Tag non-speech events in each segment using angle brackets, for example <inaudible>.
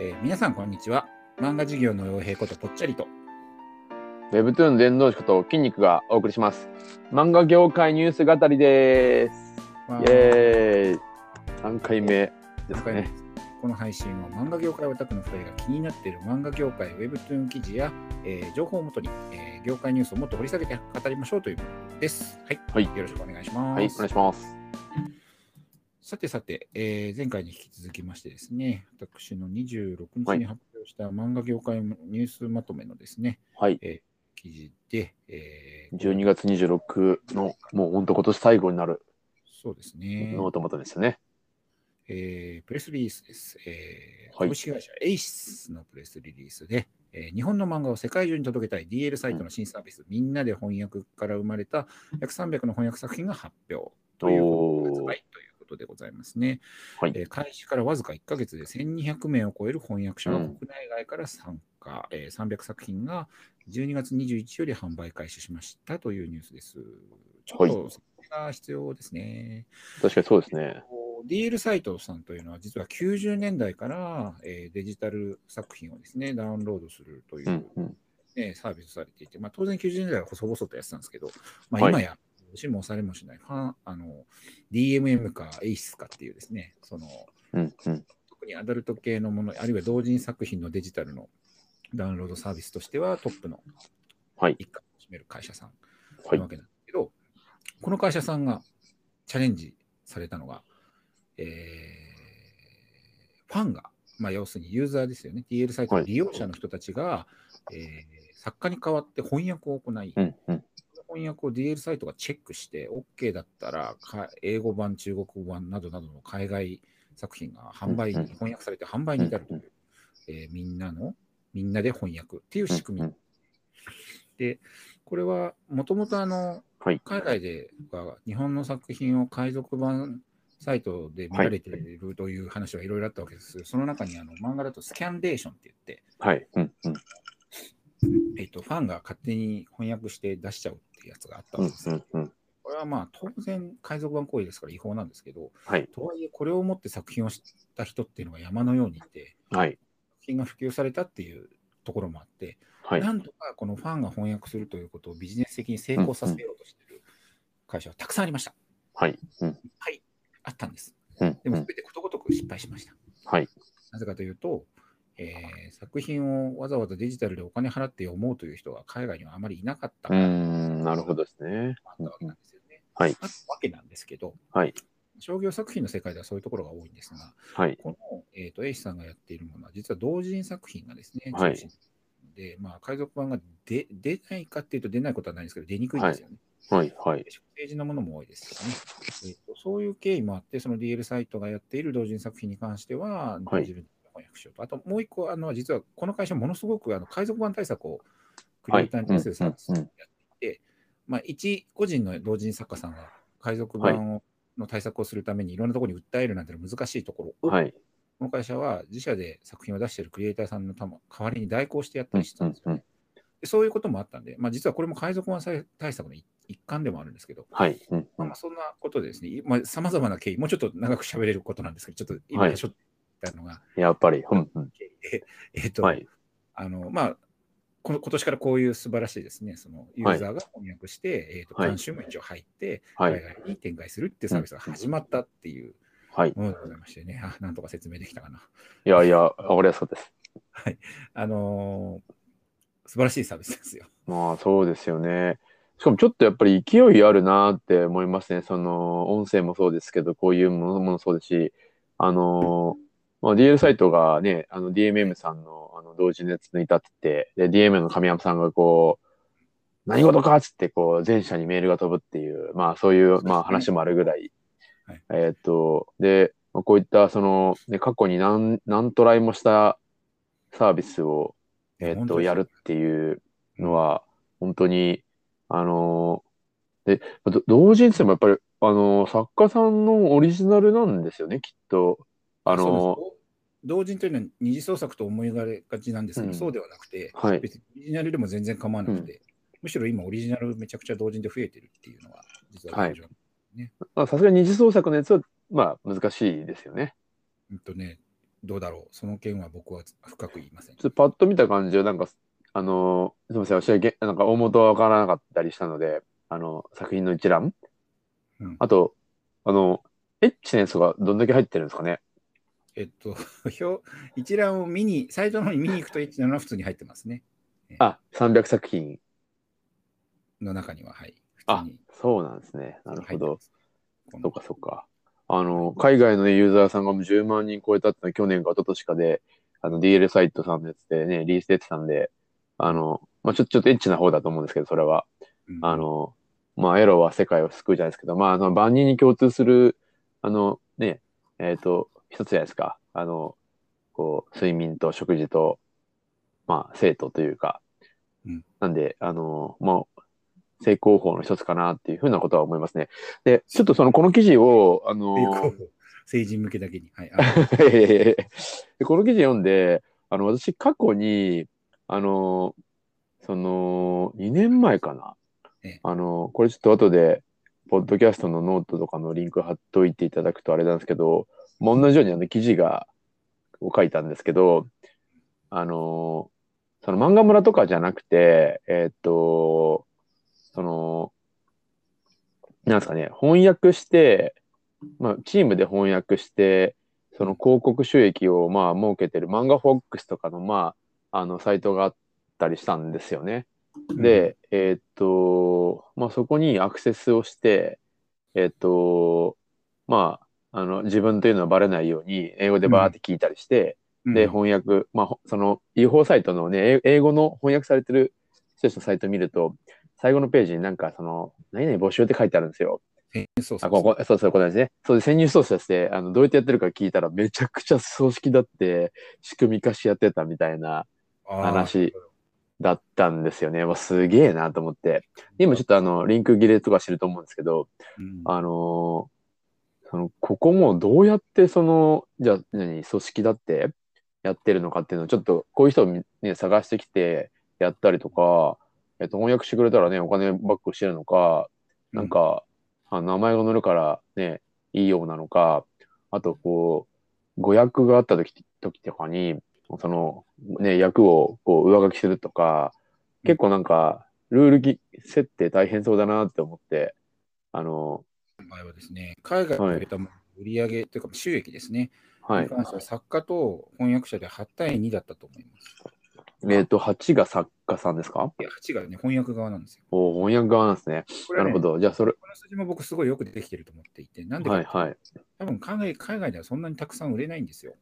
えー皆さんこんにちは漫画事業の傭兵ことぽっちゃりと Webtoon 伝道師こと筋肉がお送りします。漫画業界ニュース語りです。イエーイ !3 回目ですかね。この配信は漫画業界オタクの2人が気になっている漫画業界 Webtoon 記事や、えー情報をもとに、えー業界ニュースをもっと掘り下げて語りましょうというものです。はい、はいよろしくお願いします。はい、お願いします。さてさて、えー前回に引き続きましてですね、私の26日はい。に発表した漫画業界ニュースまとめのですね、はい。記事で、えー12月26の、もう本当今年最後になる。そうですね、ノートマトですよね。えープレスリリースです。えーはい。株式会社エイシスのプレスリリースで、えー日本の漫画を世界中に届けたい DL サイトの新サービス、みんなで翻訳から生まれた約300の翻訳作品が発表。という発売ということでございますね。はいえー開始からわずか1ヶ月で1200名を超える翻訳者がうん国内外から参加、えー300作品が12月21日より販売開始しましたというニュースです。ちょっと説明が必要ですね。確かにそうですね。DL サイトさんというのは、実は90年代から、えーデジタル作品をですね、ダウンロードするというう、ん、うん。ねサービスされていて、まあ、当然90年代は細々とやってたんですけど、まあ、はい今や、押しも押されもしない、ファンあの DMM か ACE かっていうですね、そのうん、うん。特にアダルト系のもの、あるいは同人作品のデジタルのダウンロードサービスとしてはトップのはい一角を占める会社さんはいなわ。けなんですけど、この会社さんがチャレンジされたのが、えーファンが、まあ、要するにユーザーですよね、DL サイトの利用者の人たちが、えー作家に代わって翻訳を行い、うん、うん。翻訳を DL サイトがチェックして、OK だったらか英語版、中国語版などなどの海外作品が販売翻訳されて販売に至るという、えーみんなの、みんなで翻訳っていう仕組み。で、これはもともとあの、はい。海外では日本の作品を海賊版サイトで見られているという話はいろいろあったわけです。その中にあの漫画だとスキャンデーションって言って、はい。うん、うん。えっと、ファンが勝手に翻訳して出しちゃうっていうやつがあったうんんで、す。うん、うん。これはまあ当然海賊版行為ですから違法なんですけど、はい。とはいえこれをもって作品を知った人っていうのが山のようにいて、はい。作品が普及されたっていうところもあって、はい。なんとかこのファンが翻訳するということをビジネス的に成功させようとしている会社はたくさんありました。はい。うん。はい、あったんです。うん。でもうん全てことごとく失敗しました。はい。なぜかというと、えー作品をわざわざデジタルでお金払って読もうという人が海外にはあまりいなかったうーん、なるほどですね。あったわけなんですよね。はい。あったわけなんですけど、はい。商業作品の世界ではそういうところが多いんですが、はい。この、えー、と A 氏さんがやっているものは、実は同人作品がですね、はいで、まあ、海賊版が出出ないかっていうと出ないことはないんですけど、出にくいんですよね。はい。はい。政治のものも多いですよね、えーと。そういう経緯もあって、その DL サイトがやっている同人作品に関しては、同時に翻訳しようと。あともう一個、あの実はこの会社、ものすごくあの海賊版対策をクリエイターに対するサービスをやっていて、まあ、一個人の同人作家さんが海賊版を、の対策をするためにいろんなところに訴えるなんて難しいところを、はい。この会社は自社で作品を出しているクリエイターさんのたま代わりに代行してやったうんりしてたんですよね。うんでそういうこともあったんで、まあ、実はこれも海賊版対策の一一環でもあるんですけど、はい。うん。うまあ、んまあそんなことでですね、さまざ、まな経緯、もうちょっと長く喋れることなんですけど、ちょっと今、はいったのが、やっぱり。うん。うん。<laughs> えっ、と、はい。あの、まあ、この今年からこういう素晴らしいですね、そのユーザーが翻訳して、えーとはい監修も一応入って、はい海外に展開するっていうサービスが始まったっていうはい。ものでございましてね、あなんとか説明できたかな。いやいや、わかりやすそうです。あのー素晴らしいサービスですよ。まあそうですよね。しかもちょっとやっぱり勢いあるなって思いますね。その音声もそうですけど、こういうものもそうですし、あの、まあ、DL サイトがね、あの DMM さんのあの同時熱に至ってて、で、DMM の神山さんがこう、何事かっつってこう全社にメールが飛ぶっていう、まあそういうまあ話もあるぐらい。はいえーっと、で、まあこういったその、ね、過去に何、何トライもしたサービスを、えーっと、やるっていうのは、本当に、あのーで、ど同人誌もやっぱり、あのー作家さんのオリジナルなんですよね、きっと。あの同人というのは二次創作と思いがちなんですけど、うんそうではなくて、ーはい。別にオリジナルでも全然構わなくて、むしろ今オリジナルめちゃくちゃ同人で増えてるっていうのが、実は現状。まあさすがに二次創作のやつは、まあ難しいですよね。うんとね、どうだろう、その件は僕は深く言いません。ちょっとパッと見た感じは、なんか、あのー、すみません、私はげなんか大元は分からなかったりしたので、あの、作品の一覧、うんあと、あの、エッチなやつがどんだけ入ってるんですかね。えっと、<laughs> 表一覧を見に、サイトの方に見に行くとエッチなのは普通に入ってますね。あ、300作品。の中には、はい。普あそうなんですね。なるほど。そうか、そうか。あの、海外の、ね、ユーザーさんがもう10万人超えたってのは去年か一昨年かで、あの、DL サイトさんのやつでね、リリース出てたんで、あの、まあ、ちょ、ちょっとエッチな方だと思うんですけど、それは。うんあの、まあ、エロは世界を救うじゃないですけど、まあ、あの万人に共通する、あの、ね、えっ、と、一つじゃないですか。あの、こう、睡眠と食事と、まあ、性とというか、うんなんで、あの、まあ、正攻法の一つかなっていうふうなことは思いますね。で、ちょっとその、この記事を、あの、成人向けだけに。はい。<laughs> この記事読んで、あの、私過去に、あの、その、2年前かなええ。あの、これちょっと後で、ポッドキャストのノートとかのリンク貼っといていただくとあれなんですけど、まあ同じようにあの記事が、を書いたんですけど、あの、その漫画村とかじゃなくて、えーっと、その、なんですかね、翻訳して、まあ、チームで翻訳して、その広告収益をまあ設けてる漫画フォックスとかのまあ、あのサイトがあったりしたんですよね。で、えーっと、まあそこにアクセスをして、えーっと、まあ、あの自分というのはバレないように英語でバーって聞いたりして、うんで、翻訳、まあ、ほその違法サイトのね、英英語の翻訳されてる人たちのサイトを見ると、最後のページになんかその、何々募集って書いてあるんですよ。そうそうあ、ここ、そうそう、これですね。そうで、潜入捜査して、あの、どうやってやってるか聞いたら、めちゃくちゃ組織だって、仕組み化しやってたみたいな話だったんですよね。わ、すげえなと思って。今ちょっとあの、リンク切れとかしてると思うんですけど、うんあのーその、ここもどうやってその、じゃあ、何、組織だってやってるのかっていうのを、ちょっとこういう人をね、探してきてやったりとか、えっと、翻訳してくれたらね、お金バックしてるのか、なんか、あ名前が載るからね、いいようなのか、あと、こう、誤訳があった時時とかに、その、ね、役をこう上書きするとか、結構なんか、ルール設定大変そうだなって思って、あの、場合はですね、海外に入れた売り上げというか収益ですね。はいに。関しては作家と翻訳者で8対2だったと思います。えっ、と、8が作家さんですか？いや、8がね、翻訳側なんですよ。お翻訳側なんですね。ねなるほど。じゃあ、それ、この数字も僕すごいよくできてると思っていて、なんでかはいはい。多分海外海外ではそんなにたくさん売れないんですよ。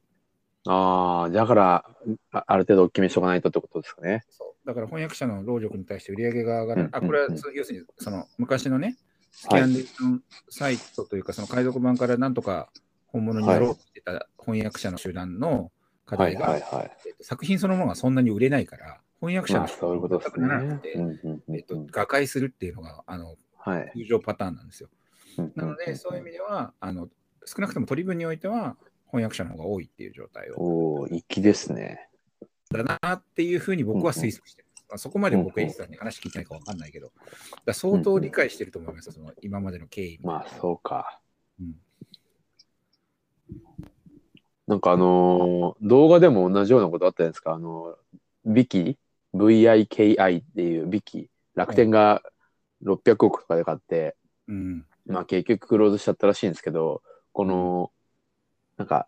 ああ、だからあ、ある程度大きめにしとかないとってことですかね。そうだから翻訳者の労力に対して売り上げが上がる。うんあ、これは要するにその昔のね、スキャンデーションサイトというか、その海賊版からなんとか本物にやろうってた翻訳者の集団の課はい題が、はいはい。えっと作品そのものがそんなに売れないから、翻訳者のまあ、そういうことですね。ならなくて、瓦解するっていうのがあのはい。通常パターンなんですよ。うんなので、そういう意味では、あの少なくとも取り分においては、翻訳者の方が多いっていう状態をおお、粋ですね。だなっていうふうに僕は推測してます。まあ、そこまで僕、エイジさんに話聞いてないか分かんないけど、だ相当理解してると思いますよ、その今までの経緯まあ、そうか。うんなんかあのー動画でも同じようなことあったじゃないですか。あのー、ビキ ?VIKI っていうビキ。楽天が600億とかで買って、うんまあ結局クローズしちゃったらしいんですけど、この、なんか、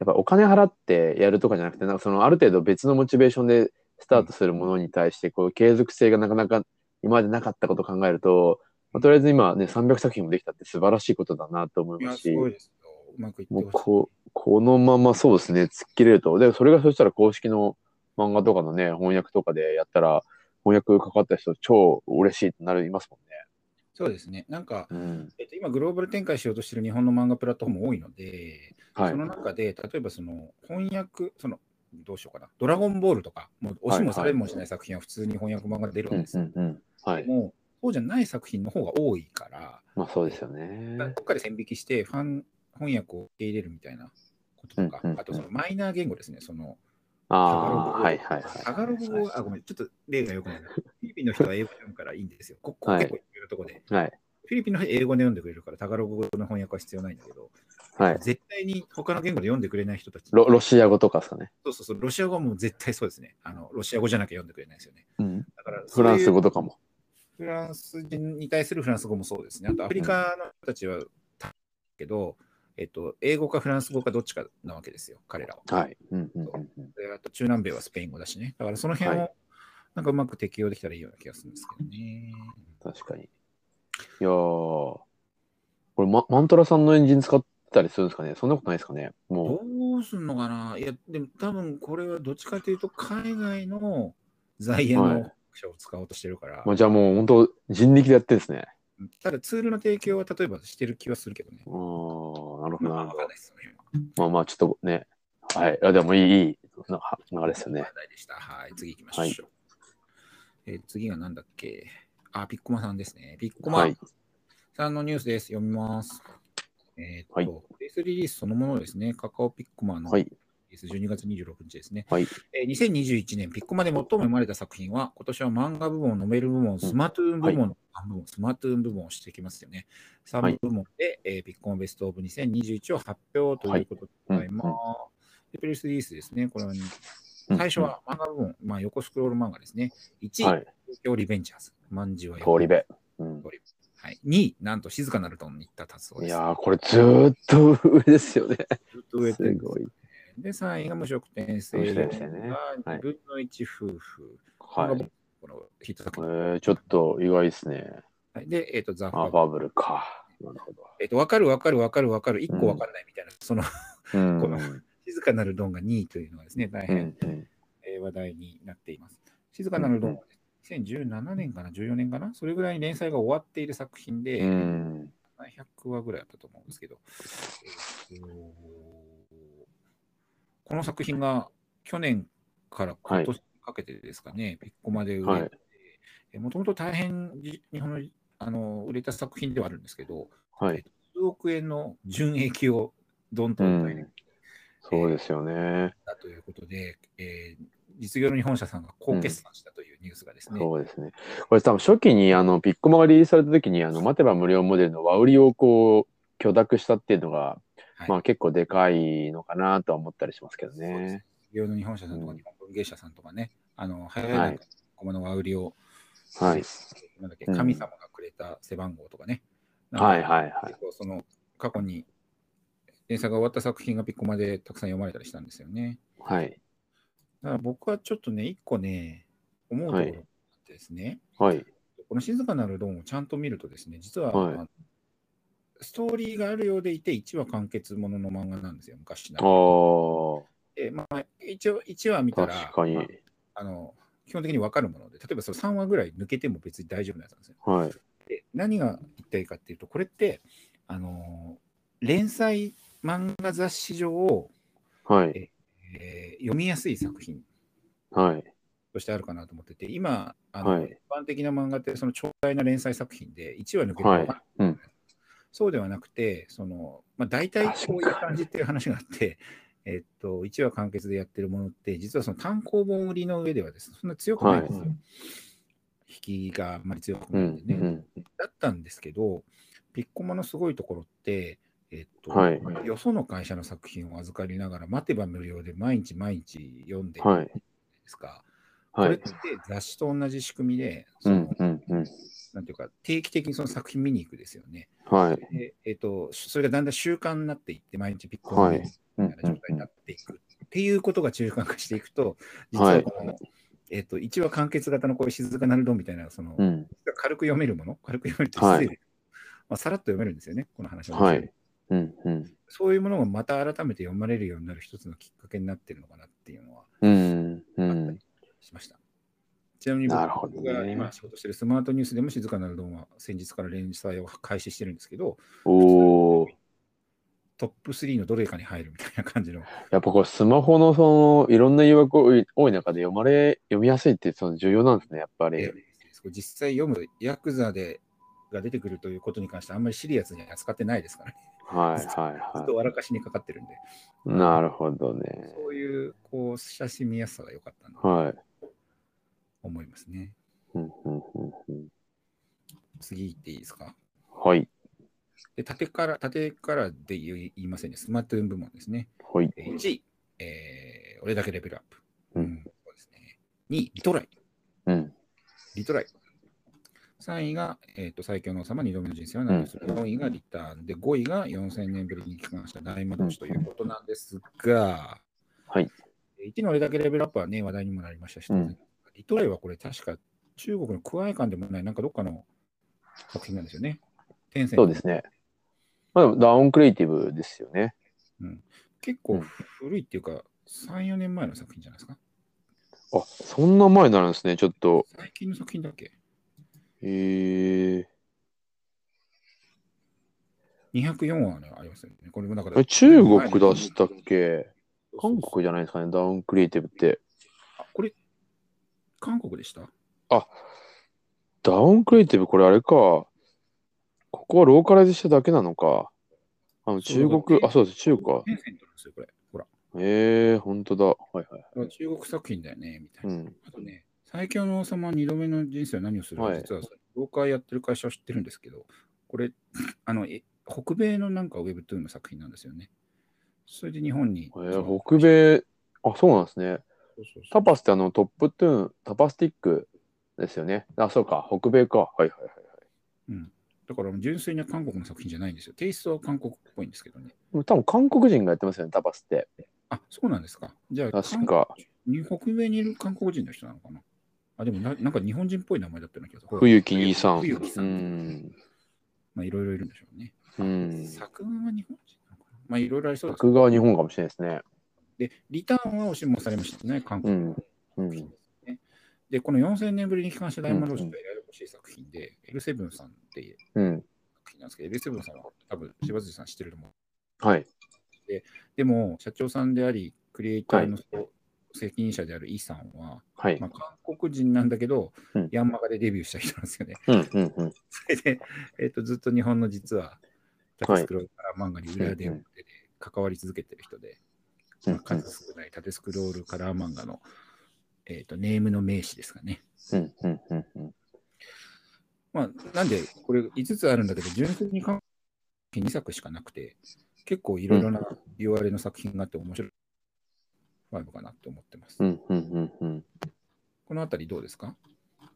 やっぱお金払ってやるとかじゃなくて、なんかそのある程度別のモチベーションでスタートするものに対して、こう継続性がなかなか今までなかったことを考えると、まあとりあえず今ね、300作品もできたって素晴らしいことだなと思いますし、す。うまくいってもう。ここのままそうですね、突っ切れると。で、それがそしたら公式の漫画とかのね、翻訳とかでやったら、翻訳かかった人超嬉しいってなりますもんそうですね。なんか、ね。うん。えっと、今、グローバル展開しようとしている日本の漫画プラットフォーム多いので、はいその。中で、例えばその翻訳、そのどうしようかな、ドラゴンボールとか、もう押しもされもしない作品は普通に翻訳漫画で出るうんんですよ。うんうそうじゃない作品の方が多いから、まあそうですよね。どっかで線引きして、ファン翻訳を受け入れるみたいなこととか、あとそのマイナー言語ですね、そのああ、はいはいはい。タガログ語、あ、ごめん、ちょっと例がよくないな。フィリピンの人は英語読むからいいんですよ。ここはい結構いろいろなとこではい。フィリピンの英語で読んでくれるから、タガログ語の翻訳は必要ないんだけど、はい。絶対に他の言語で読んでくれない人たち。ロロシア語とかですかね。そうそうそう、ロシア語はもう絶対そうですね。あのロシア語じゃなきゃ読んでくれないですよね。うん。だからフランス語ととかも。フランス人に対するフランス語もそうですね。あとアフリカの人たちは、けど、えっと、英語かフランス語かどっちかなわけですよ、彼らは。はい。うんうんうんうあと中南米はスペイン語だしね。だからその辺はをなんかうまく適用できたらいいような気がするんですけどね。確かに。いやー、これ、ま、マントラさんのエンジン使ったりするんですかね？そんなことないですかね？もどうすんのかな？いや、でも多分これはどっちかというと、海外の在演はいの者を使おうとしてるから、う、まあ、じゃあもう本当人力でやってるんですね。ただツールの提供は例えばしてる気はするけどね。あー、なるほど、まあ、なるほどわかんない。ですよね。まあまあ、ちょっとね。はい。いやでもいい、いいな流れですよね話。題でした。はい、次行きましょう。えー次がなんだっけ？あ、ピッコマさんですね。ピッコマはい。さんのニュースです。読みます。えーっと、はいプレスリリースそのものですね。カカオピッコマのはい。リリース12月26日ですね。はい。えー2021年、ピッコマで最も読まれた作品は、今年は漫画部門、ノベル部門、スマトゥーン部門、三部門スマトゥーン部門をしてきますよね。3部門で、えーピッコマベストオブ2021を発表ということでございます。はいでプレスリリースですね。これは、うん最初は漫画部門、まあ、横スクロール漫画ですね。1位、京リベンジャーズ、万事は通り部。うん。はい、2位、なんと静かなるとに行った達夫です。いやー、これずーっと上ですよね。ずっと上すでごい。で、3位が無職転生無職転生ねがはい2分の1夫婦。はい。このヒット作え品。ー、ちょっと意外ですね。はいで、えっ、と、ザ・フあ、ァブル。か。なるほど。えっ、と、わかるわかるわかるわかる、1個わかんないみたいな、その、うん。<laughs> この静かなるドンが2位というのがですね、大う変、んうんえー話題になっています。静かなるドンは、2017年かな、14年かな、それぐらいに連載が終わっている作品で、うん。100話ぐらいだったと思うんですけど、えーとこの作品が去年から今年にかけてですかね、ピッコマで売れはいて、もともと大変じ日本のあの売れた作品ではあるんですけど、はい。数億円の純益をどんとうんそうですよね。たということで、えー実業の日本社さんが高決算したというニュースがですね、そうですね。これ多分初期にあのピッコマがリリースされた時にあの待てば無料モデルのワウリをこう許諾したっていうのが、はいまあ結構でかいのかなとは思ったりしますけどね。実業の日本社さんとかうん日本文芸社さんとかね、あの早いはないコマのワウリを、はい。なんだっけうん神様がくれた背番号とかね、なんかはいはいはい。その過去に連載が終わった作品がピッコマでたくさん読まれたりしたんですよね。はい。だから僕はちょっとね、一個ね、思うところがあってですね、はい。この静かなるドンをちゃんと見るとですね、実は、はいストーリーがあるようでいて、1話完結ものの漫画なんですよ、昔なあがらあ、でまあ、一応、1話見たら、確かにま。ああの基本的に分かるもので、例えばその3話ぐらい抜けても別に大丈夫なやつなんですよ。はい。で何が言ったらいいかっていうと、これって、あの連載漫画雑誌上、はい。えー読みやすい作品はい。としてあるかなと思ってて、今、あのはい一般的な漫画ってその長大な連載作品で1話抜けても分かんないうん。そうではなくて、そのまあ、大体こういう感じっていう話があって、<laughs> えっと、1話完結でやってるものって、実はその単行本売りの上ではですね、そんな強くないんですよ。はい引きがあんまり強くうないんでね。ん。うん。だったんですけど、ピッコマのすごいところって、えっと、はいよその会社の作品を預かりながら、待てば無料で毎日毎日読んでるはいじゃないですか？はいこれって。雑誌と同じ仕組みで、そのうん。うん。うん。なんていうか、定期的にその作品見に行くですよね。はい。でえっと、それがだんだん習慣になっていって、毎日ピッコマはいみうん。たいな状態になっていくっていうことが中間化していくと、実はこの、えっと、1話完結型のこういう静かなるドンみたいな、その、うん。軽く読めるもの、軽く読めるってはい失礼で、まあ、さらっと読めるんですよね、この話は。はい。うん。うん。そういうものがまた改めて読まれるようになる一つのきっかけになってるのかなっていうのはうん。うん。しました。ちなみに僕が今仕事しているスマートニュースでも静かなるドンは先日から連載を開始してるんですけど、おー。トップ3のどれかに入るみたいな感じの。やっぱこうスマホのそのいろんな誘惑多い多い中で読まれ読みやすいってその重要なんですねやっぱり。えー実際読むヤクザでが出てくるということに関してあんまりシリアスに扱ってないですからね。はいずっとはいは笑かしにかかってるんで、い。なるほどね。そういうこう親しみやすさが良かったなとはい。思いますね。うんうんうんうん次行っていいですか？はい。で、縦から、縦からで言い言いませんね。スマトゥーン部門ですね。はい。えー1位、えー俺だけレベルアップ。うんそうですね。2位、リトライ。うん。リトライ。3位が、えー、と最強の王様、2度目の人生は何をする、4位がリターンで、5位が4000年ぶりに帰還した大魔導士ということなんですが、はい。1位の俺だけレベルアップはね、話題にもなりましたし、うんリトライはこれ確か中国のクワイ館でもない、なんかどっかの作品なんですよね。テンセントそうですね。まあ、ダウンクリエイティブですよね。結構古いっていうか、3、4年前の作品じゃないですか。あ、そんな前になるんですね。ちょっと。最近の作品だっけ？えー、204話ね、ありますよね。これもだから。え中国出したっけ？韓国じゃないですかね、ダウンクリエイティブって。あこれ、韓国でした？ダウンクリエイティブ、これあれか。ここはローカライズしただけなのか。あの中国、だあ、そうです、中国か。テンセントなんですよ、これ。ほら。えー、ほんとだ。はいはい。中国作品だよね、みたいうな。ん。あとね、最強の王様2度目の人生は何をするか、はい実は、ローカーやってる会社は知ってるんですけど、これ、<laughs> あの、え北米のなんか Webtoon の作品なんですよね。それで日本に。えー、北米、あ、そうなんですね。そうそうそうタパスってあのトップトゥーン、タパスティックですよね。あ、そうか、北米か。はいはいはいはい。うん。だから純粋な韓国の作品じゃないんですよ。テイストは韓国っぽいんですけどね。多分韓国人がやってますよね、タパスって。あ、そうなんですか。じゃあ、確か、韓北米にいる韓国人の人なのかなあ、でもななんか日本人っぽい名前だったような気がする。冬木兄さん。う冬木さん。ん。まあ、いろいろいるんでしょうね。うん。作画は日本人なのかなまあ、いろいろありそうです作画は日本かもしれないですね。で、リターンは押しもされましたね、韓国のうん。うん。ね。で、この4000年ぶりに帰還した大魔導士と選ばれしい作品で、L7 さんっていううん。作品なんですけど、L7 さんは多分柴辻さん知ってると思う。はい。でも、社長さんであり、クリエイターの責任者であるイさんは、はいま。あ、韓国人なんだけど、うんヤンマガでデビューした人なんですよね。うん。うん。うん。<laughs> それで、えっとずっと日本の実は、縦スクロールカラー漫画に裏で関わり続けてる人で、うんまあ、数少ない縦スクロールカラー漫画の、えっとネームの名詞ですかね。うん。うん。うん。うん。まあ、なんで、これ5つあるんだけど、純粋に韓国2作しかなくて、結構いろいろな言われの作品があって面白い5かなって思ってます。うん。うん。うん。うん。このあたりどうですか？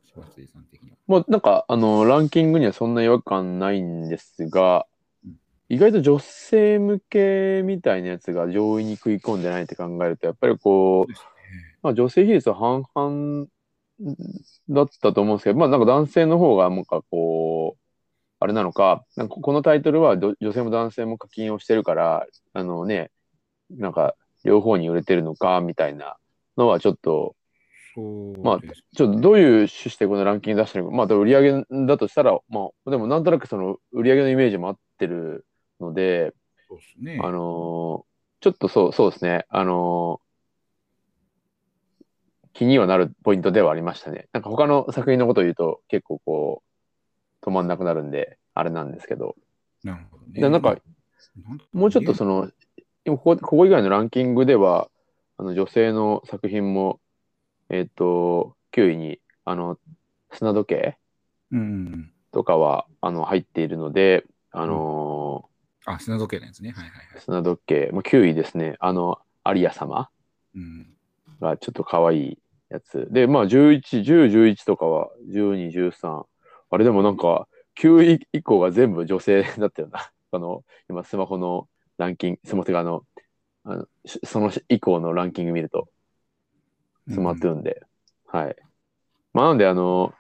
柴辻さん的には。もうなんか、あの、ランキングにはそんな違和感ないんですがうん、意外と女性向けみたいなやつが上位に食い込んでないって考えると、やっぱりこう、まあ、女性比率は半々だったと思うんですけど、まあなんか男性の方がなんかこう、あれなのか、なんかこのタイトルはど女性も男性も課金をしてるから、あのね、なんか両方に売れてるのかみたいなのはちょっと、そうまあちょっとどういう趣旨でこのランキング出してるのか、まあ売り上げだとしたら、まあでもなんとなくその売り上げのイメージも合ってるので、そうですね。あのーちょっとそう、そうですね。あのー気にはなるポイントではありましたね。なんか他の作品のことを言うと結構こう、止まんなくなるんで、あれなんですけど。なるほどね。でなんか、もうちょっとその、今ここここ以外のランキングでは、あの女性の作品も、えっ、と、9位に、あの、砂時計うん。とかは、あの、入っているので、あのあ、砂時計のやつね。はいはいはいー。砂時計、まあ、9位ですね。あの、アリア様。うん。がちょっと可愛いやつ。で、まあ11、10、11とかは12、13。あれでもなんか9位以降が全部女性だったよな。<laughs> あの、今スマホのランキング、スマホがあの、あのしその以降のランキング見ると、スマートゥーンで。はい。まあなのであの、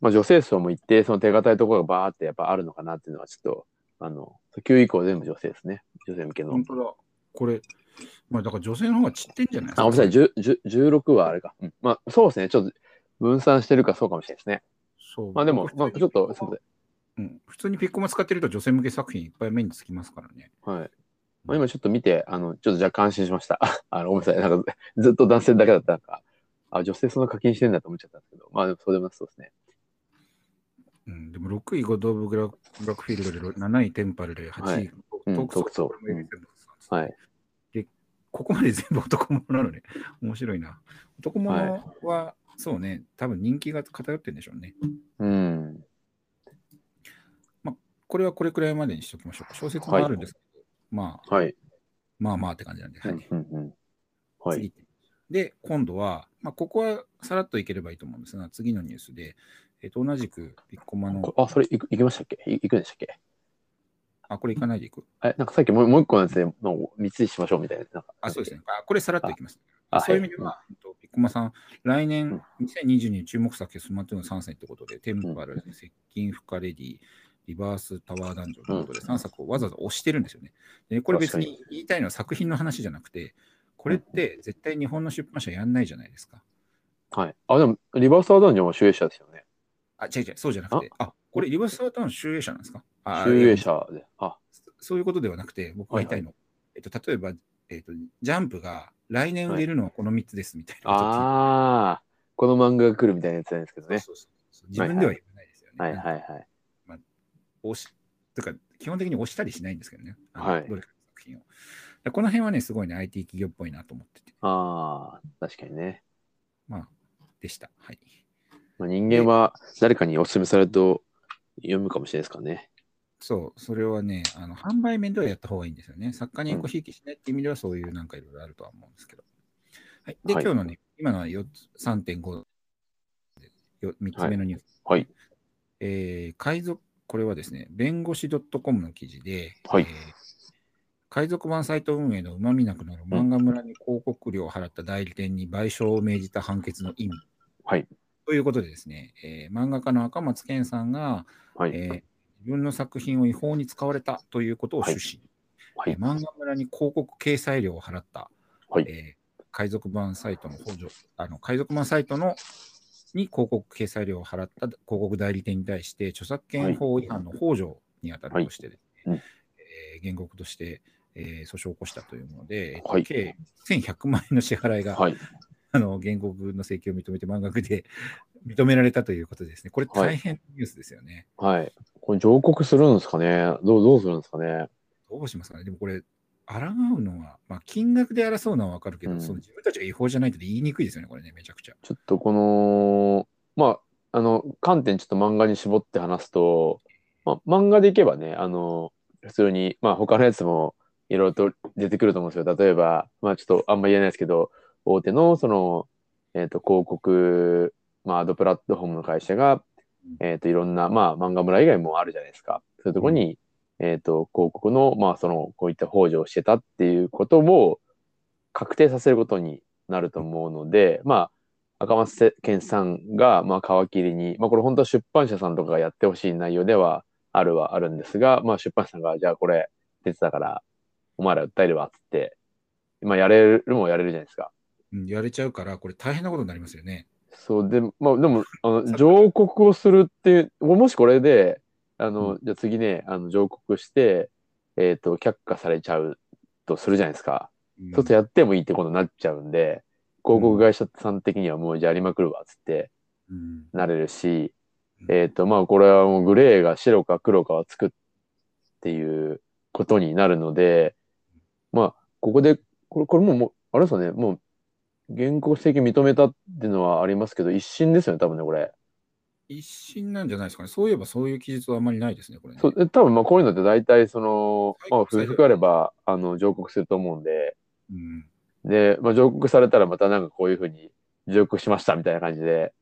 まあ女性層も一定その手堅いところがバーってやっぱあるのかなっていうのはちょっと、あの、9位以降全部女性ですね。女性向けの本。当だ。これ、まあだから女性の方が散ってんじゃないですあ、か。ごめんなさい、10 10 16はあれか。うん、まあ、そうですね。ちょっと分散してるかそうかもしれないですね。そう。まあでも、まあ、ちょっと、すみまうん、普通にピッコマ使ってると女性向け作品いっぱい目につきますからね。せん。はい。まあ、今ちょっと見て、あの、ちょっと若干安心しました。<laughs> あの、ごめんなさい。なんか、ずっと男性だけだったか、あ、女性そんな課金してんだと思っちゃったんですけど、まあ、でもそうでもそうですね。うん、でも6位ゴドーブ・グラブラックフィールドで7位テンパルで8位、はいうんトークソートークソーこれも ABS ですはい。ここまで全部男物なのね。<laughs> 面白いな。男物は、そうね、多分人気が偏ってるんでしょうね。うん。ここれはこれくらいまでにしておきましょうか。小説もあるんですけど、まあ、はい。まあまあって感じなんで。はい。うんうんうん。はい。次で、今度は、まあ、ここはさらっといければいいと思うんですが、次のニュースで、えっと、同じくピッコマのこ、あ、それいくいきましたっけ？いいくんでしたっけ？あ、これいかないでいく。え、なんかさっきもうもう一個のやつで、もう3つにしましょうみたいな。なあ、そうですね。あ、これさらっといきます。あそういう意味では、えっとピッコマさん、来うん年、2022年注目作、スマートフォン3選ということで、テンパル、接近負荷レディ、リバースタワーダンジョンということで、3作をわざわざ押してるんですよね。でこれ別に言いたいのは作品の話じゃなくて、これって絶対日本の出版社やんないじゃないですか。はい。あ、でも、リバースターダンジョンは集英社ですよね。あ、違う違う、そうじゃなくて、あこれリバースタワーダウン集英社なんですか？あ集英社で。あ、そういうことではなくて、僕が言いたいの、えっと、例えば、えっと、ジャンプが来年売れるのはこの3つですみたいなことを聞いてああ、この漫画が来るみたいなやつなんですけどね。そうそうそう自分では言わないですよね。はいはいはい。押し、とか、基本的に押したりしないんですけどね。はいどれかの作品を。でこの辺はね、すごいね、IT 企業っぽいなと思ってて、ああ、確かにね。まあ、でした。はい。まあ、人間は誰かにお勧めされると読むかもしれないですからね。そう、それはね、あの販売面ではやった方がいいんですよね。作家にこうひいきしないっていう意味では、そういうなんかいろいろあるとは思うんですけど。はい。で、はい今日のね、今のは4つ、3.5、3つ目のニュース。はい。えー海賊、これはですね、弁護士 .com の記事で、はいえー海賊版サイト運営のうまみなくなる漫画村に広告料を払った代理店に賠償を命じた判決の意味。はい。ということでですね、えー漫画家の赤松健さんが、はい。えー自分の作品を違法に使われたということを趣旨、はいえー漫画村に広告掲載料を払った、はいえー海賊版サイトの補助、あの海賊版サイトのに広告掲載料を払った広告代理店に対して、著作権法違反の幇助に当たるとしてですね、はいうんえー原告として、えー訴訟を起こしたというもので、えっとはい計1100万円の支払いが、はい。あの原告の請求を認めて満額で <laughs> 認められたということですね。これはい大変ニュースですよね。はい。これ上告するんですかね？どう、どうするんですかね？どうしますかね？でもこれ、抗うのは、まあ、金額で争うのはわかるけど、うんその自分たちが違法じゃないって言いにくいですよね、これね、めちゃくちゃ。ちょっとこの、まあ、あの、観点ちょっと漫画に絞って話すと、まあ、漫画でいけばね、あの、普通に、まあ、他のやつもいろいろと出てくると思うんですよ。例えば、まあ、ちょっとあんま言えないですけど、大手の、その、えっ、と、広告、まあ、アドプラットフォームの会社が、えっ、と、いろんな、まあ、漫画村以外もあるじゃないですか。そういうところに、えっ、と、広告の、まあ、その、こういった北条をしてたっていうことを確定させることになると思うので、まあ、赤松健さんが、まあ、皮切りに、まあ、これ本当は出版社さんとかがやってほしい内容ではあるはあるんですが、まあ、出版社さんが、じゃあこれ出てたから、お前ら訴えるわ、っつって、まあ、やれるもやれるじゃないですか。うん、やれちゃうから、これ大変なことになりますよね。そうで、まあ、でも、あの、上告をするっていう、もしこれで、あの、うじゃあ次ね、あの、上告して、えっ、と、却下されちゃうとするじゃないですか。うんそうするとやってもいいってことになっちゃうんで、広告会社さん的にはもうじゃあやりまくるわ、つってうんなれるし、うんえっ、と、まあ、これはもうグレーが白か黒かはつくっていうことになるので、まあ、ここで、これ、これもうもう、あれですよね、もう、原告責認めたっていうのはありますけど、一審ですよね、多分ね、これ。一審なんじゃないですかね。そういえばそういう記述はあんまりないですね、これね。そう、で多分まあ、こういうのって大体、その、まあ、はい不服あれば、あの、上告すると思うんで、うんで、まあ、上告されたらまたなんかこういうふうに上告しましたみたいな感じで。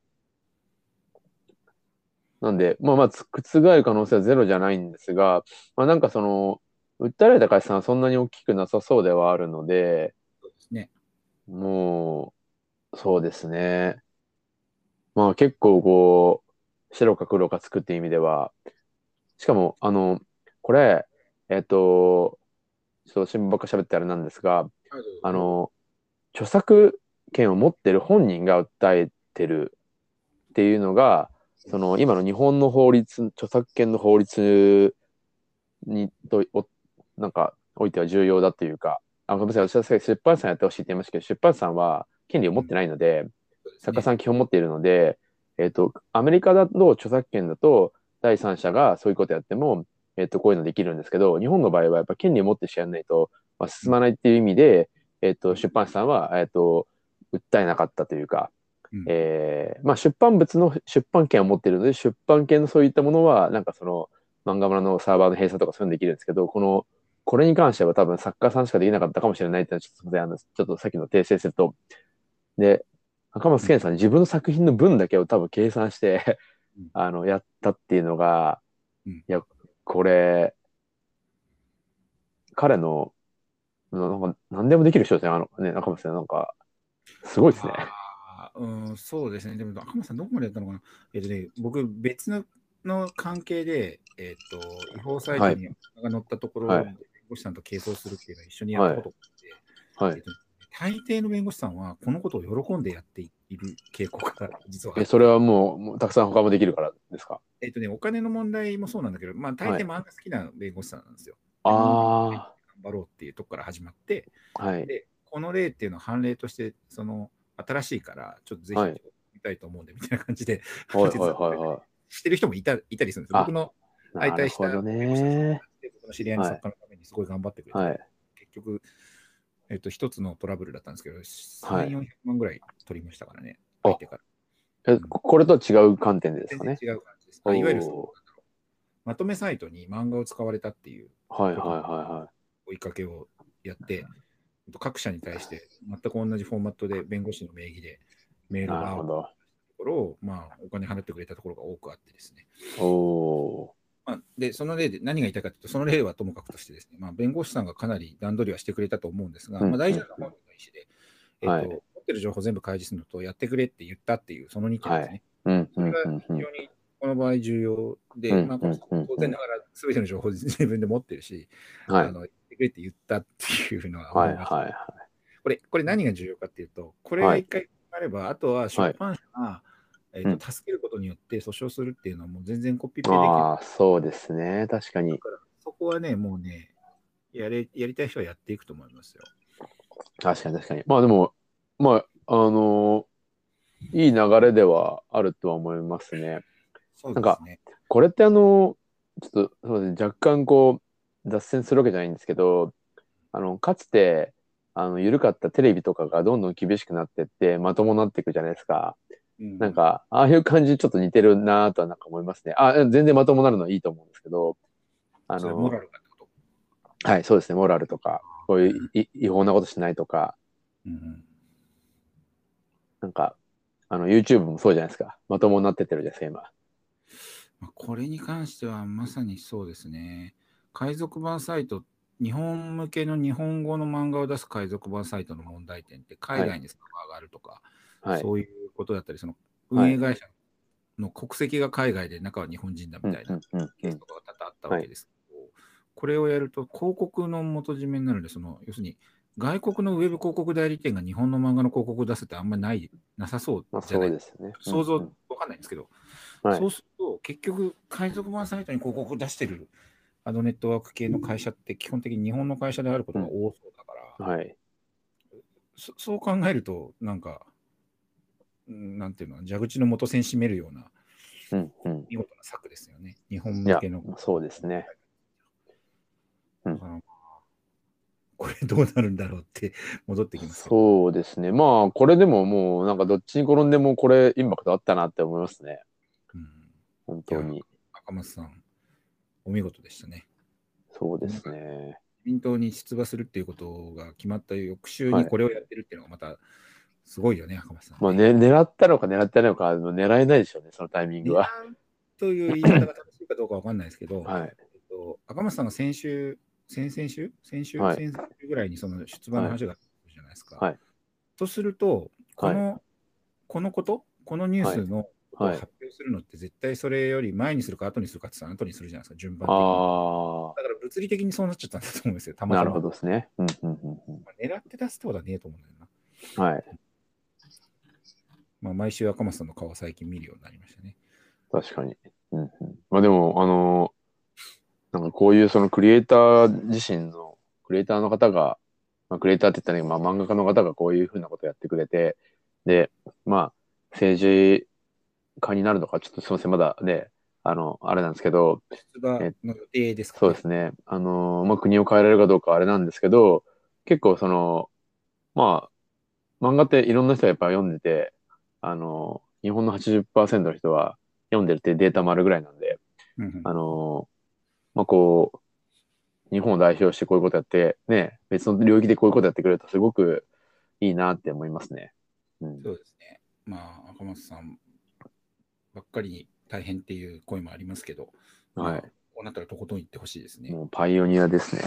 なんで、まあまあ、つ覆る可能性はゼロじゃないんですが、まあなんかその、訴えられた会社さんはそんなに大きくなさそうではあるので、そうですね。もう、そうですね。まあ結構こう、白か黒かつくっていう意味では、しかも、あの、これ、えっと、ちょっと新聞ばっか喋ってあれなんですが、あ、の、著作権を持ってる本人が訴えてるっていうのが、その今の日本の法律、著作権の法律にとおなんかおいては重要だというか、あごめんなさい、私は出版社さんやってほしいって言いましたけど、出版社さんは権利を持ってないので、作家さん。ん基本持っているので、えっ、と、アメリカだと著作権だと第三者がそういうことやっても、えっ、と、こういうのできるんですけど、日本の場合はやっぱ権利を持ってしやらないと、まあ、進まないっていう意味で、えっ、と、出版社さんは、えっ、と、訴えなかったというか、うん。えーまあ、出版物の出版権を持っているので、出版権のそういったものは、なんかその、漫画村のサーバーの閉鎖とかそういうのできるんですけど、この、これに関しては多分作家さんしかできなかったかもしれないっていうのはちょっとすみません、あの、ちょっとさっきの訂正すると、で、赤松健さん、自分の作品の分だけを多分計算して <laughs> あの、やったっていうのが、うん。いや、これ、彼の、なんか何でもできる人ですね、あのね、赤松さん、なんか、すごいですね。うん、そうですね。でも、赤松さん、どこまでやったのかな。えっ、とね、僕、別のの関係で、えっ、と、違法サイトにが載ったところで、はい。弁護士さんと係争するっていうのを一緒にやったことがあって、はい。えっと大抵の弁護士さんは、このことを喜んでやっている傾向が実はえ、それはもう、もうたくさん他もできるからですか？えっ、とね、お金の問題もそうなんだけど、まあ、大はい抵漫画好きな弁護士さんなんですよ。あ頑張ろうっていうとこから始まって、あ、はい。で、この例っていうのは判例として、その、新しいから、ちょっとぜはいひ見たいと思うんで、みたいな感じで、はい <laughs> はいはいはしてる人もいたいたりするんですよ。あ僕のい。相対したなるほどね。僕の知り合いの作家のためにすごい頑張ってくれて、はい。結局、えっと、一つのトラブルだったんですけど、はい3、400万ぐらい取りましたからね、あ相手から。え、ここれとは違う観点でです全かね？然違う感じです。あいわゆるまとめサイトに漫画を使われたっていうはいはいは追いかけをやって、各社に対して全く同じフォーマットで弁護士の名義でメー。ルがと。ころを、まあ、お金払ってくれたところが多くあってですね。おおまあ、で、その例で何が言いたいかというと、その例はともかくとしてですね、まあ、弁護士さんがかなり段取りはしてくれたと思うんですが、うんまあ、大事なのは本人の意思で、えっとはい持ってる情報全部開示するのと、やってくれって言ったっていう、その2点ですね。ー。うんそれが。非常にこの場合重要で、うんまあ、当然ながら全ての情報を自分で持ってるし、はいあの言ってくれって言ったっていうのははい思います、はいはい。これ、これ何が重要かっていうと、これが一回あれば、あとは出版社が、えうんーと助けることによって訴訟するっていうのはもう全然コピペできる。ああ、そうですね。確かに。そこはね、もうね、やれやりたい人はやっていくと思いますよ。確かに確かに。まあでも、まあ、あのいい流れではあるとは思いますね。そうですね。これってあの、ちょっとそうですね、若干こう、脱線するわけじゃないんですけど、あの、かつて、あの、緩かったテレビとかがどんどん厳しくなってって、まともになっていくじゃないですか。うんなんか、ああいう感じにちょっと似てるなとはなんか思いますね。あ、全然まともなるのはいいと思うんですけど、あの。はい、そうですね、モラルとか、こういうい違法なことしないとか、うんなんか、あの、YouTube もそうじゃないですか。まともになってってるじゃないですか、今。まあ、これに関してはまさにそうですね。海賊版サイト、日本向けの日本語の漫画を出す海賊版サイトの問題点って、海外にサーバーがあるとか、はい。そういうことだったり、そのはい。運営会社の国籍が海外で中は日本人だみたいなうんうんうんうん。ケースとかが多々あったわけですけど、これをやると広告の元締めになるので、その要するに外国のウェブ広告代理店が日本の漫画の広告を出すってあんまりないなさそうまあ、じゃない、ですね。想像うんわかんないんですけど、うんはい。そうすると結局海賊版サイトに広告を出してるあのネットワーク系の会社って基本的に日本の会社であることが多そうだから、はい。そそう考えるとなんか、うんなんていうの蛇口の元栓締めるようなうんうん。見事な策ですよね。日本向けの。、そうですね。うんこれどうなるんだろうって戻ってきます。そうですね。まあ、これでももう、なんかどっちに転んでもこれ、インパクトあったなって思いますね。うん本当に。赤松さん、お見事でしたね。そうですね。自民党に出馬するっていうことが決まった翌週はいにこれをやってるっていうのがまたすごいよね、赤松さん、まあ、ね、狙ったのか狙ってないのか、狙えないでしょうね、そのタイミングは。という言い方が正しいかどうかわかんないですけど、はい。えっと、赤松さんが先週、先々週？先週、はい先々週ぐらいにその出馬の話があったじゃないですか。はいとすると、この、このこと、このニュースの発表するのって絶対それより前にするか後にするかって後にするじゃないですか、順番的に。あだから物理的にそうなっちゃったんだと思うんですよ、たあ、またま。なるほどですね。うんうんうんまあ狙って出すってことはねえと思うんだよな。うん。はい。まあ、毎週赤松さんの顔は最近見るようになりましたね。確かに。うんうん、まあでも、あのなんかこういうそのクリエイター自身の、クリエイターの方が、まあ、クリエイターって言ったら、ね、まあ漫画家の方がこういうふうなことをやってくれて、で、まあ、政治家になるのか、ちょっとすみません、まだね、あの、あれなんですけど、出馬の予定ですか、そうですね。あの、まあ、国を変えられるかどうかはあれなんですけど、結構その、まあ、漫画っていろんな人がやっぱ読んでて、あの、日本の80%の人は読んでるっていうデータもあるぐらいなんで、あの、まあこう、日本を代表してこういうことやって、ね、別の領域でこういうことやってくれるとすごくいいなって思いますね。うん。そうですね。まあ、赤松さんばっかりに大変っていう声もありますけど、まあはい。こうなったらとことん行ってほしいですね。もうパイオニアですね。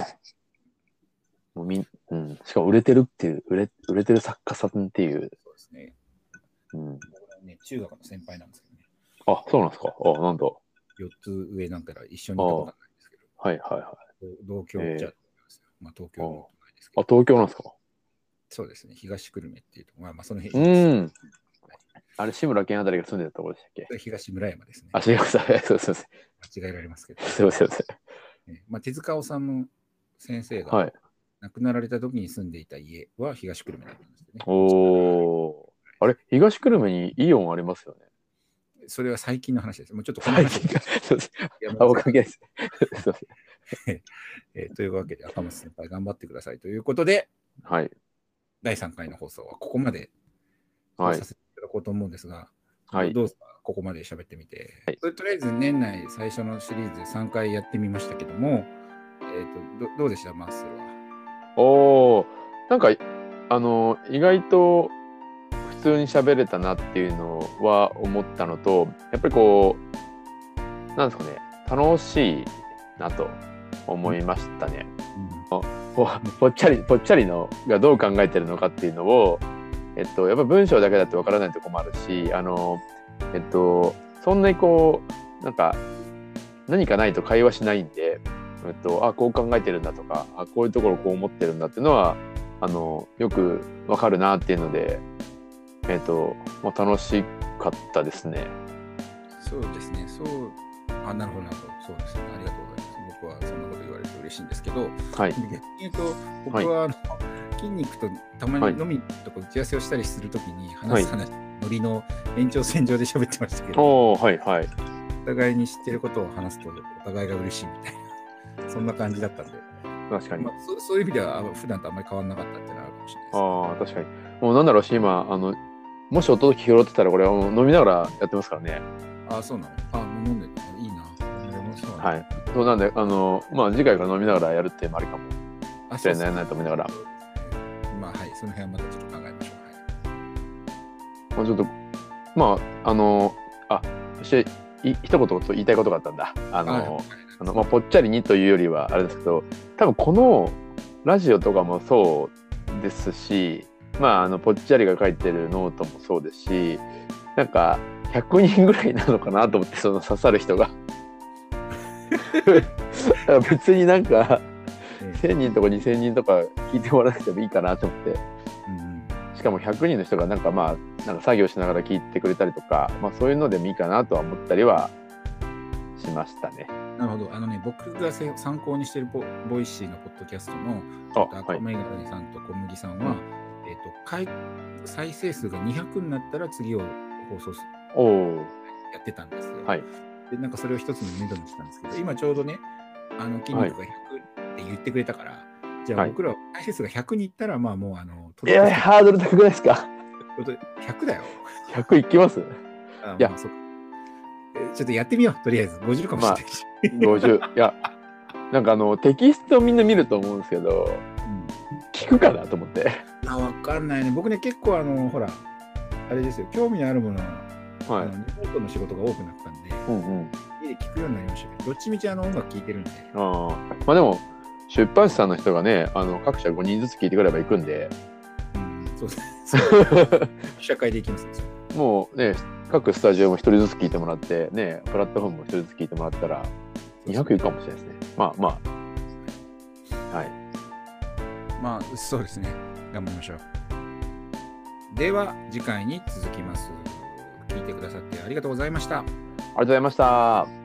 もうみん、うん。しかも売れてるっていう、売れ、売れてる作家さんっていう。そうですね。うん。ね、中学の先輩なんですけどね、あ、そうなんですか。あ、なんだ。4つ上なんから一緒にいたことはないんですけど、はいはいはい。同郷ええじゃ、まあ、東京のないですけあ、ど、東京なんですか。そうですね、東久留米っていうところ、まあ、まあ、そのう辺、ん。あれ、志村けんあたりが住んでたところでしたっけ？東村山ですね。あ、すいません。そうそうそう。間違えられますけど、すいません。すいまあ、手塚治虫先生がはい。亡くなられた時に住んでいた家は東久留米だったんですよね。おー。あれ、東久留米にイオンありますよね？それは最近の話です。もうちょっとこの最話です。あ、おかげです。すいません。<laughs> えーというわけで、赤松先輩頑張ってくださいということで、はい。第3回の放送はここまではいさ。せていただこうと思うんですが、はい。どうですか？ここまで喋ってみて、はいそれとりあえず年内最初のシリーズで3回やってみましたけども、えー、とどどうでした？マッスルは。おー。なんか、あの、意外と普通に喋れたなっていうのは思ったのと、やっぱりこう、なんですかね、楽しいなと思いましたね。ぽ <laughs> ぽっちゃりぽっちゃりのがどう考えてるのかっていうのを、えっと、やっぱ文章だけだとわからないとこもあるしあの、えっと、そんなにこうなんか何かないと会話しないんで、えっと、あこう考えてるんだとかあこういうところこう思ってるんだっていうのはあのよくわかるなっていうので、えっとまあ、楽しかったですね。そうですね、そう、あ、なるほど、なるほど、そうですね、ありがとうございます。僕はそんなこと言われると嬉しいんですけど、はい、逆に言うと、僕は、あの筋肉とたまはい。に飲みとか打ち合わせをしたりするときに話す話、ノリの延長線上で喋ってましたけど、はいはい。お互いに知ってることを話すとお互いが嬉しいみたいな、<laughs> そんな感じだったんで、確かに。まあ、そそういう意味ではあ普段とあんまり変わらなかったっていうのはあるかもしれないです。ああ、確かに。もうなんだろうし、今、あの、もし音拾ってたら、これは飲みながらやってますからね。あそうなのあ、もう飲んでるのいいな。はい。そうなんで、あの、まあ、次回から飲みながらやるってもありかもあ、しれないなと思いながら。まあはい、その辺はまたちょっと考えましょう。はいまあ、ちょっと、まあ、あの、あ、そして、い一言言いたいことがあったんだ。あの、はいあのまあ、ぽっちゃりにというよりは、あれですけど、多分このラジオとかもそうですし、まあ、あの、ぽっちゃりが書いてるノートもそうですし、なんか、100人ぐらいなのかなと思って、その刺さる人が。別になんか、え1000人とか2000人とか聞いてもらわなくてもいいかなと思って。うんしかも100人の人がなんかまあなんか作業しながら聞いてくれたりとか、まあ、そういうのでもいいかなとは思ったりはしましたね。なるほど。あのね、僕がせ参考にしているボ Voicy のポッドキャストのあはい赤メガネさんと小麦さんは、えっ、と回、再生数が200になったら次を放送すおおやってたんですよ。はい。で、なんかそれを一つの目処にしたんですけど、今ちょうどね、あの筋肉が100って言ってくれたから、じゃあはい。僕らは再生数が100にいったら、まあもう、あの、いやハードル高くないですか？100だよ。100いきますいや。あまあそちょっとやってみよう、とりあえず。50かもしれないし。50いやなんかあのテキストみんな見ると思うんですけどうん。聞くかなと思ってあ、わかんないね。僕ね、結構あの、ほら、あれですよ、興味のあるものは、はい。リモートの仕事が多くなったんで、うんうん。家で聞くようになりましたけど、どっちみちあの音楽聴いてるんで、あー。まあでも出版社さんの人がねあの各社5人ずつ聞いてくれば行くんで。うん、そうです。<laughs> 社会で行きますね。もうね各スタジオも1人ずつ聞いてもらってねプラットフォームも1人ずつ聞いてもらったら200いくかもしれないですね。まあまあ。はい。まあ、そうですね。頑張りましょう。では、次回に続きます。聞いてくださってありがとうございました。ありがとうございました。